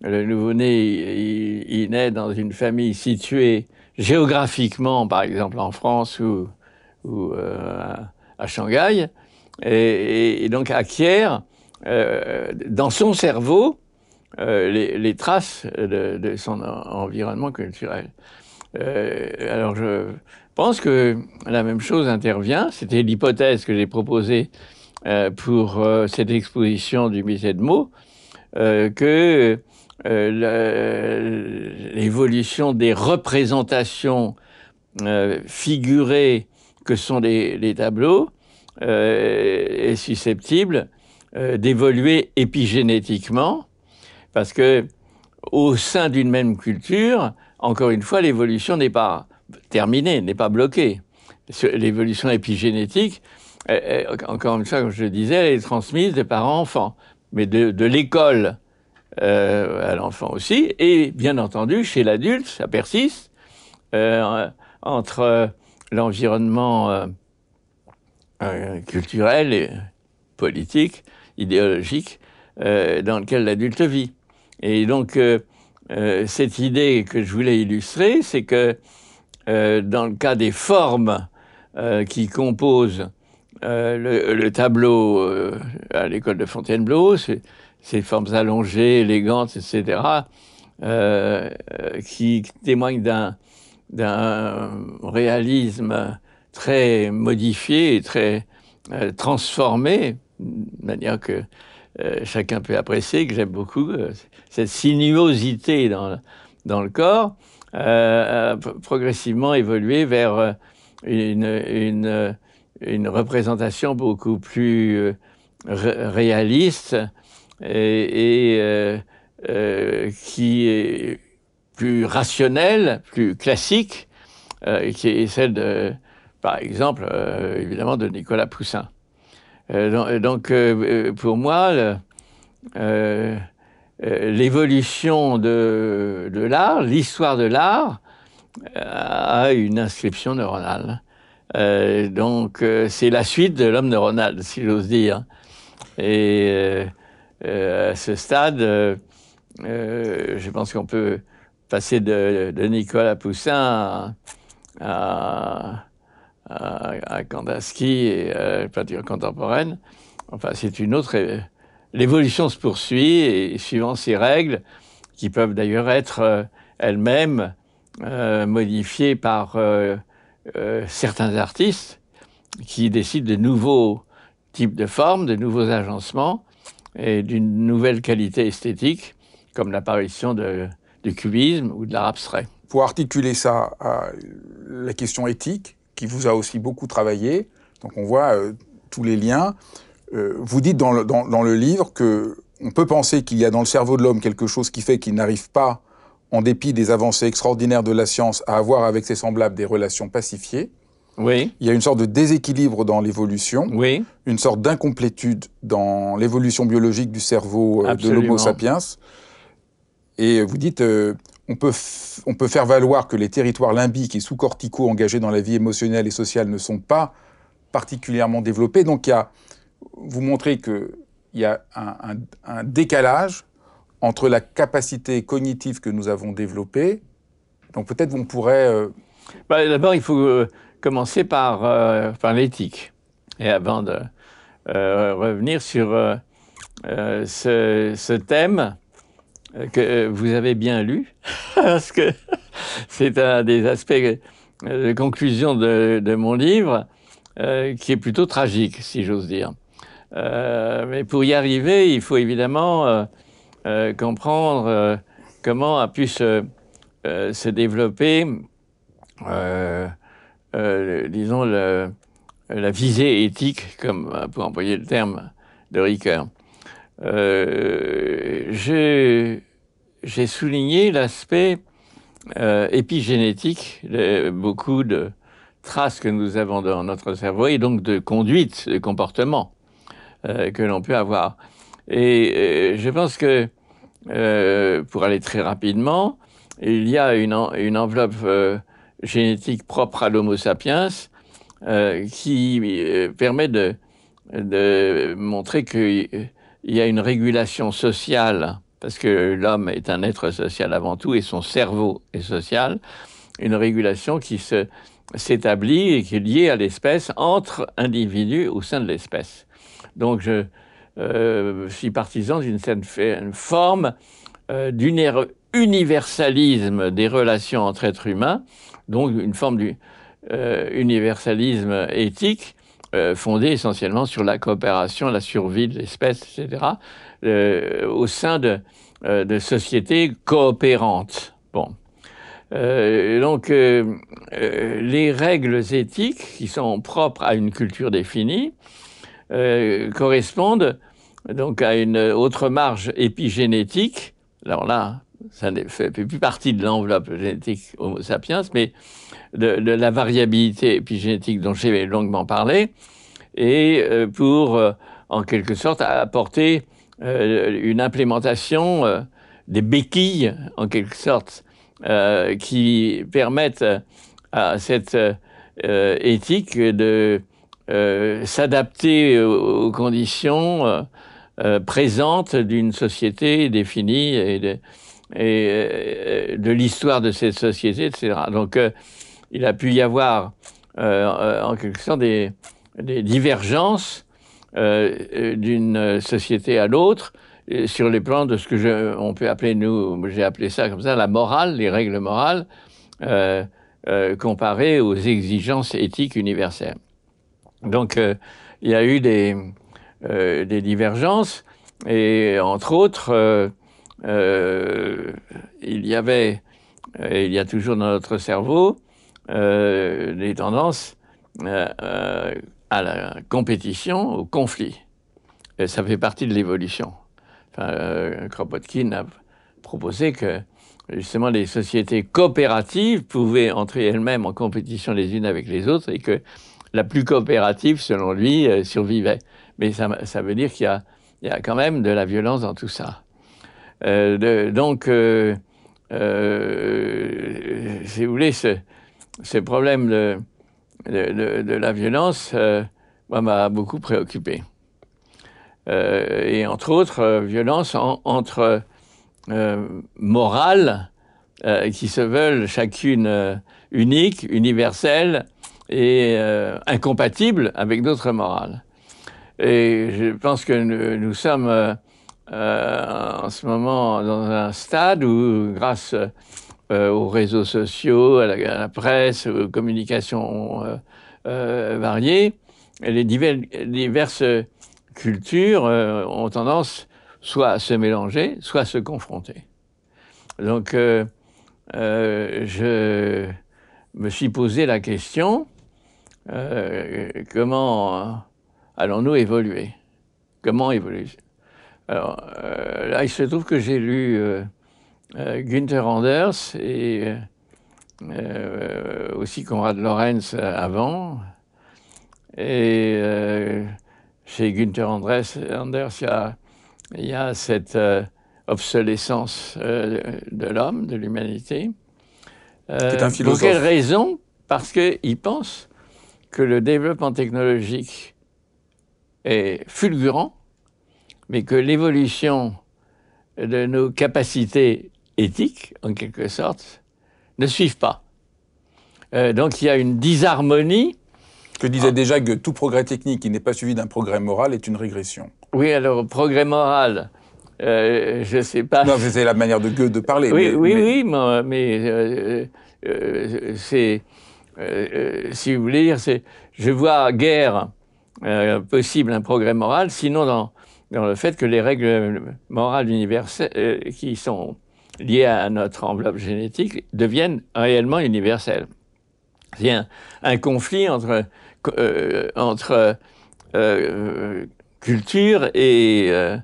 le nouveau-né, il, naît dans une famille située géographiquement, par exemple en France ou, euh, à Shanghai, et, donc acquiert euh, dans son cerveau euh, les, traces de, de, son environnement culturel. Euh, alors je pense que la même chose intervient, c'était l'hypothèse que j'ai proposée euh, pour euh, cette exposition du musée de mots, que euh, l'évolution des représentations figurées que sont les, les tableaux est susceptible d'évoluer épigénétiquement. Parce que au sein d'une même culture, encore une fois, l'évolution n'est pas terminée, n'est pas bloquée. L'évolution épigénétique, encore une fois, comme je le disais, elle est transmise de parents enfants, mais de, l'école euh, à l'enfant aussi, et bien entendu, chez l'adulte, ça persiste, euh, entre l'environnement euh, euh, culturel et politique, idéologique, euh, dans lequel l'adulte vit. Et donc, euh, cette idée que je voulais illustrer, c'est que dans le cas des formes qui composent le, le, tableau à l'école de Fontainebleau, ces formes allongées, élégantes, etc., euh, qui témoignent d'un d'un réalisme très modifié et très euh, transformé, de manière que euh, chacun peut apprécier, que j'aime beaucoup, euh, cette sinuosité dans, dans le corps, a progressivement évolué vers une, une, une représentation beaucoup plus réaliste et, et euh, qui est plus rationnelle, plus classique, euh, qui est celle de, par exemple, euh, évidemment, de Nicolas Poussin. donc, pour moi, l'évolution de, de l'art, l'histoire de l'art, a une inscription neuronale. donc, c'est la suite de l'homme neuronal, si j'ose dire. Et à ce stade, euh, je pense qu'on peut passer de, Nicolas Poussin à, à, Kandinsky et à la peinture contemporaine. Enfin, c'est une autre. L'évolution se poursuit et suivant ces règles, qui peuvent d'ailleurs être euh, elles-mêmes euh, modifiées par certains artistes qui décident de nouveaux types de formes, de nouveaux agencements et d'une nouvelle qualité esthétique comme l'apparition du cubisme ou de l'art abstrait. Pour articuler ça à la question éthique, qui vous a aussi beaucoup travaillé, donc on voit euh, tous les liens. Euh, vous dites dans le, dans, le livre que on peut penser qu'il y a dans le cerveau de l'homme quelque chose qui fait qu'il n'arrive pas, en dépit des avancées extraordinaires de la science, à avoir avec ses semblables des relations pacifiées. Oui. Il y a une sorte de déséquilibre dans l'évolution, oui. une sorte d'incomplétude dans l'évolution biologique du cerveau euh, de l'Homo sapiens. Et vous dites, euh, on, peut on peut faire valoir que les territoires limbiques et sous-corticaux engagés dans la vie émotionnelle et sociale ne sont pas particulièrement développés. Donc, il y a, vous montrez qu'il y a un, décalage entre la capacité cognitive que nous avons développée. Donc, peut-être on pourrait. Euh, bah, d'abord, il faut euh, commencer par, par l'éthique. Et avant de revenir sur ce, thème, euh, que euh, vous avez bien lu, parce que c'est un des aspects euh, de conclusion de mon livre qui est plutôt tragique, si j'ose dire. Mais pour y arriver, il faut évidemment comprendre comment a pu se, se développer, disons, le, la visée éthique, comme pour employer le terme de Ricoeur. Euh, j'ai souligné l'aspect euh, épigénétique, de beaucoup de traces que nous avons dans notre cerveau et donc de conduite, de comportement euh, que l'on peut avoir. Et je pense que, pour aller très rapidement, il y a une, enveloppe génétique propre à l'Homo sapiens qui permet de, de montrer que il y a une régulation sociale, parce que l'homme est un être social avant tout, et son cerveau est social, une régulation qui se, s'établit et qui est liée à l'espèce entre individus au sein de l'espèce. Donc je euh, suis partisan d'une certaine forme euh, d'universalisme des relations entre êtres humains, donc une forme d'universalisme euh, éthique fondée essentiellement sur la coopération, la survie de l'espèce, etc., au sein de, de, sociétés coopérantes. Bon. donc, les règles éthiques qui sont propres à une culture définie correspondent donc à une autre marge épigénétique. Alors là, ça ne fait plus partie de l'enveloppe génétique Homo sapiens, mais de, la variabilité épigénétique dont j'ai longuement parlé, et euh, pour, euh, en quelque sorte, apporter euh, une implémentation des béquilles, en quelque sorte, qui permettent à cette éthique de s'adapter aux, conditions présentes d'une société définie et de, l'histoire de cette société, etc. Donc, il a pu y avoir, euh, en quelque sorte, des, divergences euh, d'une société à l'autre sur les plans de ce que je, on peut appeler, nous, j'ai appelé ça comme ça, la morale, les règles morales, euh, euh comparées aux exigences éthiques universelles. Donc, euh, il y a eu des, euh, divergences, et entre autres, il y avait il y a toujours dans notre cerveau des tendances à la compétition, au conflit. Et ça fait partie de l'évolution. Kropotkin a proposé que justement les sociétés coopératives pouvaient entrer elles-mêmes en compétition les unes avec les autres et que la plus coopérative, selon lui, euh, survivait. Mais ça, veut dire qu'il y, a, quand même de la violence dans tout ça. Euh, donc, euh, si vous voulez, ce, problème de, la violence m'a beaucoup préoccupé. et entre autres, violence en, entre morales qui se veulent chacune uniques, universelles et incompatibles avec d'autres morales. Et je pense que nous, sommes en ce moment dans un stade où, grâce aux réseaux sociaux, à la, presse, aux communications variées, les diverses cultures ont tendance soit à se mélanger, soit à se confronter. Donc, euh, euh, je me suis posé la question, euh, comment allons-nous évoluer? Comment évoluer? Alors, euh, là, il se trouve que j'ai lu euh, euh, Günther Anders et aussi Konrad Lorenz avant. Et chez Günther Anders, Anders il y a il y a cette euh, obsolescence euh, de l'homme, de l'humanité. Euh, pour quelle raison? Parce qu'il pense que le développement technologique est fulgurant, mais que l'évolution de nos capacités éthiques, en quelque sorte, ne suivent pas. Euh, donc il y a une disharmonie. Que disait ah. déjà que tout progrès technique qui n'est pas suivi d'un progrès moral est une régression. Oui, alors, progrès moral, euh, je ne sais pas. Non, c'est la manière de de parler. Oui, mais, oui, mais... oui, mais, mais euh, c'est. Euh, si vous voulez dire, c'est. Je vois guère euh, possible un progrès moral, sinon dans, dans le fait que les règles morales universelles qui sont liées à notre enveloppe génétique deviennent réellement universelles. A un, conflit entre, entre culture et, euh,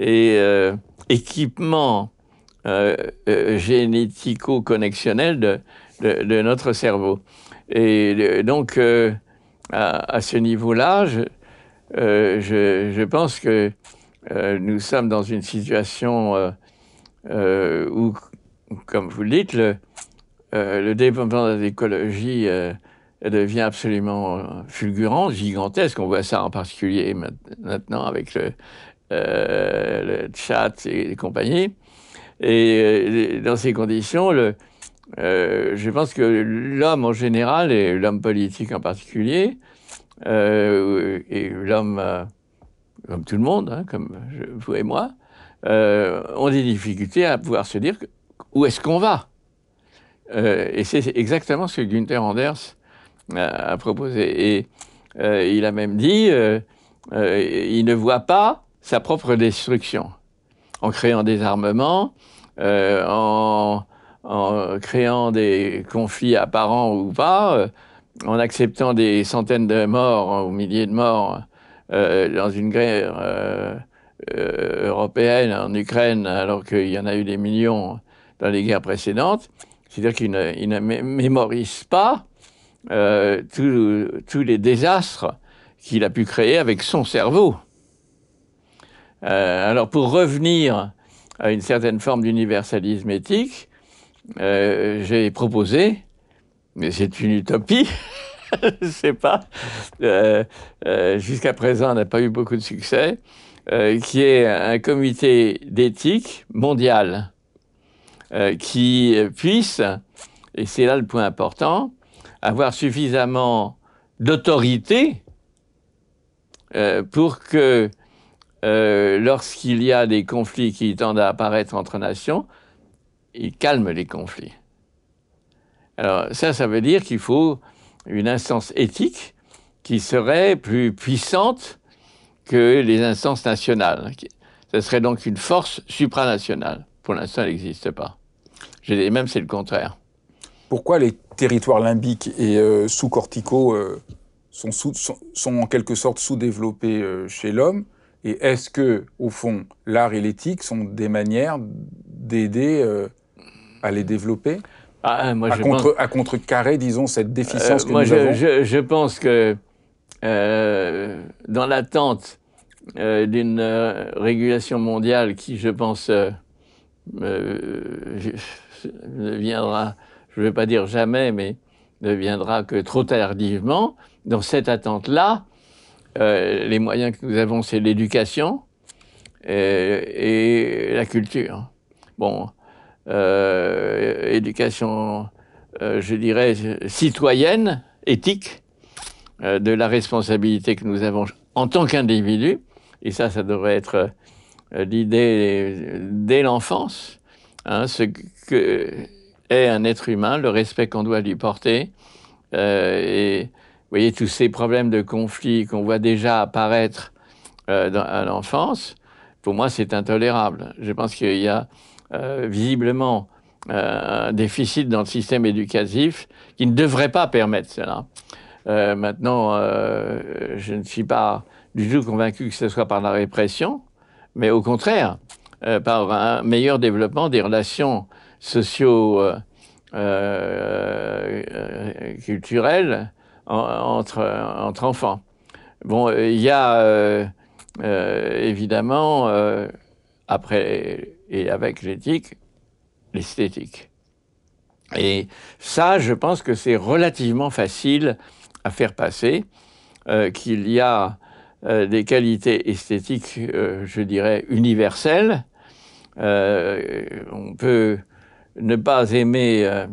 euh, équipement euh, euh génético-connexionnel de, de, notre cerveau. Et donc, euh, à, ce niveau-là, je, je, pense que nous sommes dans une situation où, comme vous le dites, le, développement de l'écologie devient absolument euh, fulgurant, gigantesque. On voit ça en particulier maintenant avec le, euh, chat et compagnie. Et euh, dans ces conditions, le, euh, je pense que l'homme en général, et l'homme politique en particulier, euh, et l'homme, euh, comme tout le monde, hein, comme vous et moi, ont des difficultés à pouvoir se dire où est-ce qu'on va? et c'est exactement ce que Günther Anders a proposé. Et il a même dit, il ne voit pas sa propre destruction en créant des armements, en, en, créant des conflits apparents ou pas, euh, en acceptant des centaines de morts ou milliers de morts euh, dans une guerre européenne en Ukraine, alors qu'il y en a eu des millions dans les guerres précédentes. C'est-à-dire qu'il ne, ne mémorise pas euh, tous les désastres qu'il a pu créer avec son cerveau. Euh, alors pour revenir à une certaine forme d'universalisme éthique, euh, j'ai proposé, mais c'est une utopie, je ne sais pas, euh, euh, jusqu'à présent on n'a pas eu beaucoup de succès, qui est un comité d'éthique mondial qui puisse, et c'est là le point important, avoir suffisamment d'autorité pour que lorsqu'il y a des conflits qui tendent à apparaître entre nations, il calme les conflits. Alors ça, ça veut dire qu'il faut une instance éthique qui serait plus puissante que les instances nationales. Ce serait donc une force supranationale. Pour l'instant, elle n'existe pas. Et même c'est le contraire. Pourquoi les territoires limbiques et sous-corticaux sont, sont, en quelque sorte sous-développés chez l'homme? Et est-ce que, au fond, l'art et l'éthique sont des manières d'aider à les développer ah, moi, à, je contre, à contrecarrer, disons, cette déficience que moi, nous je, avons je, je, pense que dans l'attente euh, d'une euh, régulation mondiale qui, je pense, euh, ne viendra, je ne vais pas dire jamais, mais ne viendra que trop tardivement. Dans cette attente-là, les moyens que nous avons, c'est l'éducation et, et, la culture. Bon, éducation, je dirais, citoyenne, éthique, de la responsabilité que nous avons en tant qu'individu, et ça, ça devrait être euh, l'idée dès l'enfance, hein, ce que est un être humain, le respect qu'on doit lui porter. Euh, et vous voyez, tous ces problèmes de conflit qu'on voit déjà apparaître euh, à l'enfance, pour moi, c'est intolérable. Je pense qu'il y a euh, visiblement euh, un déficit dans le système éducatif qui ne devrait pas permettre cela. Euh, maintenant, je ne suis pas du tout convaincu que ce soit par la répression, mais au contraire, par un meilleur développement des relations euh, culturelles entre enfants. Bon, il y a évidemment, après et avec l'éthique, l'esthétique. Et ça, je pense que c'est relativement facile à faire passer, qu'il y a euh, des qualités esthétiques, euh, je dirais, universelles. Euh, on peut ne pas aimer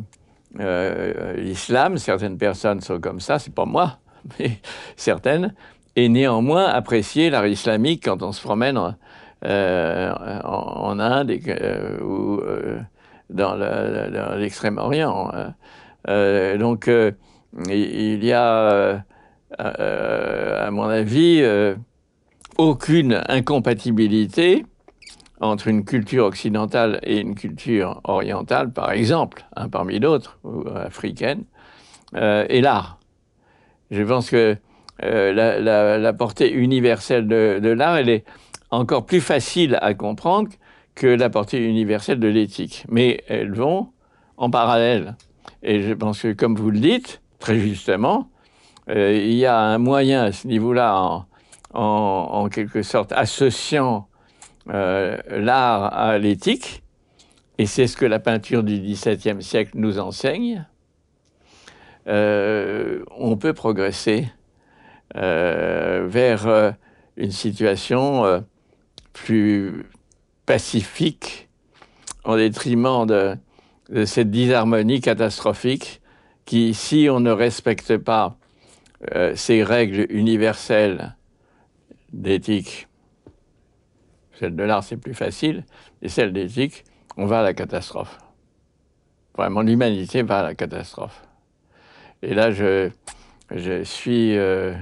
l'islam, certaines personnes sont comme ça, c'est pas moi, mais certaines, et néanmoins apprécier l'art islamique quand on se promène en, en Inde ou dans l'extrême-orient. donc, il y a euh, à mon avis, euh, aucune incompatibilité entre une culture occidentale et une culture orientale, par exemple, hein, parmi d'autres, ou africaine, euh, et l'art. Je pense que euh, la, portée universelle de, de l'art, elle est encore plus facile à comprendre que la portée universelle de l'éthique. Mais elles vont en parallèle. Et je pense que, comme vous le dites, très justement, euh, il y a un moyen à ce niveau-là, en, quelque sorte associant euh, l'art à l'éthique, et c'est ce que la peinture du XVIIe siècle nous enseigne, euh, on peut progresser vers une situation plus pacifique en détriment de, cette disharmonie catastrophique qui, si on ne respecte pas euh, ces règles universelles d'éthique, celle de l'art c'est plus facile, et celle d'éthique, on va à la catastrophe. Vraiment, l'humanité va à la catastrophe. Et là, je, je suis euh,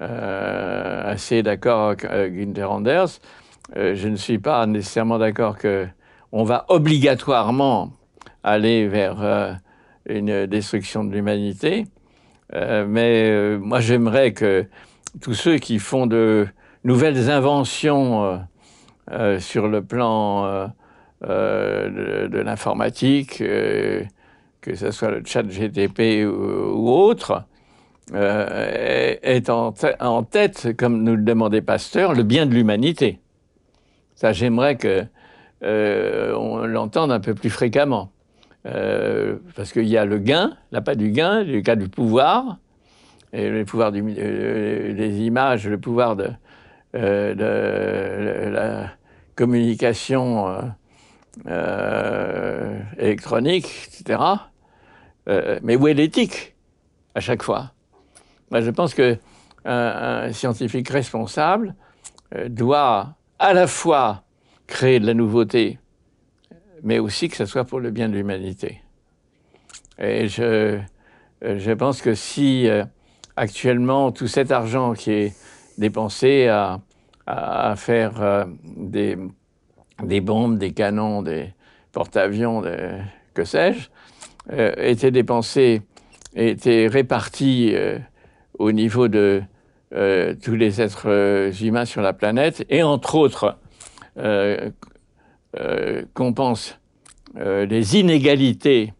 euh, assez d'accord avec Günther Anders. Euh, je ne suis pas nécessairement d'accord que on va obligatoirement aller vers euh, une destruction de l'humanité. Euh, mais moi, j'aimerais que tous ceux qui font de nouvelles inventions sur le plan de, l'informatique, que ce soit le chat GTP ou, autre, est en, tête, comme nous le demandait Pasteur, le bien de l'humanité. Ça, j'aimerais que euh, on l'entende un peu plus fréquemment. Euh, parce qu'il y a le gain, là pas du gain, le cas du pouvoir, et le pouvoir du, euh, des images, le pouvoir de, la communication électronique, etc. mais où est l'éthique à chaque fois? Moi, Je pense que un, un scientifique responsable doit à la fois créer de la nouveauté, mais aussi que ce soit pour le bien de l'humanité. Et je, je pense que si euh, actuellement tout cet argent qui est dépensé à, à faire euh, des, des bombes, des canons, des, porte-avions, que sais-je, étaient dépensés, étaient répartis au niveau de tous les êtres humains sur la planète, et entre autres, compense les inégalités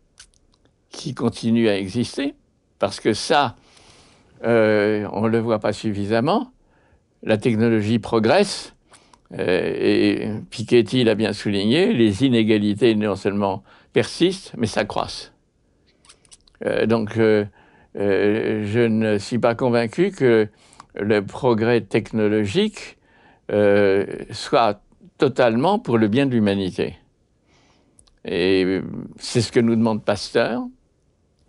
qui continuent à exister, parce que ça, euh, on ne le voit pas suffisamment. La technologie progresse, euh, et Piketty l'a bien souligné, les inégalités non seulement persistent, mais s'accroissent. Euh, donc, je ne suis pas convaincu que le progrès technologique soit totalement pour le bien de l'humanité. Et c'est ce que nous demande Pasteur,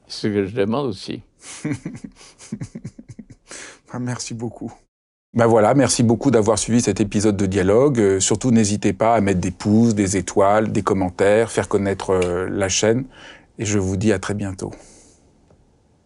ce que je demande aussi. Ah, merci beaucoup. Ben voilà, merci beaucoup d'avoir suivi cet épisode de dialogue. Euh, surtout, n'hésitez pas à mettre des pouces, des étoiles, des commentaires, faire connaître euh, la chaîne. Et je vous dis à très bientôt.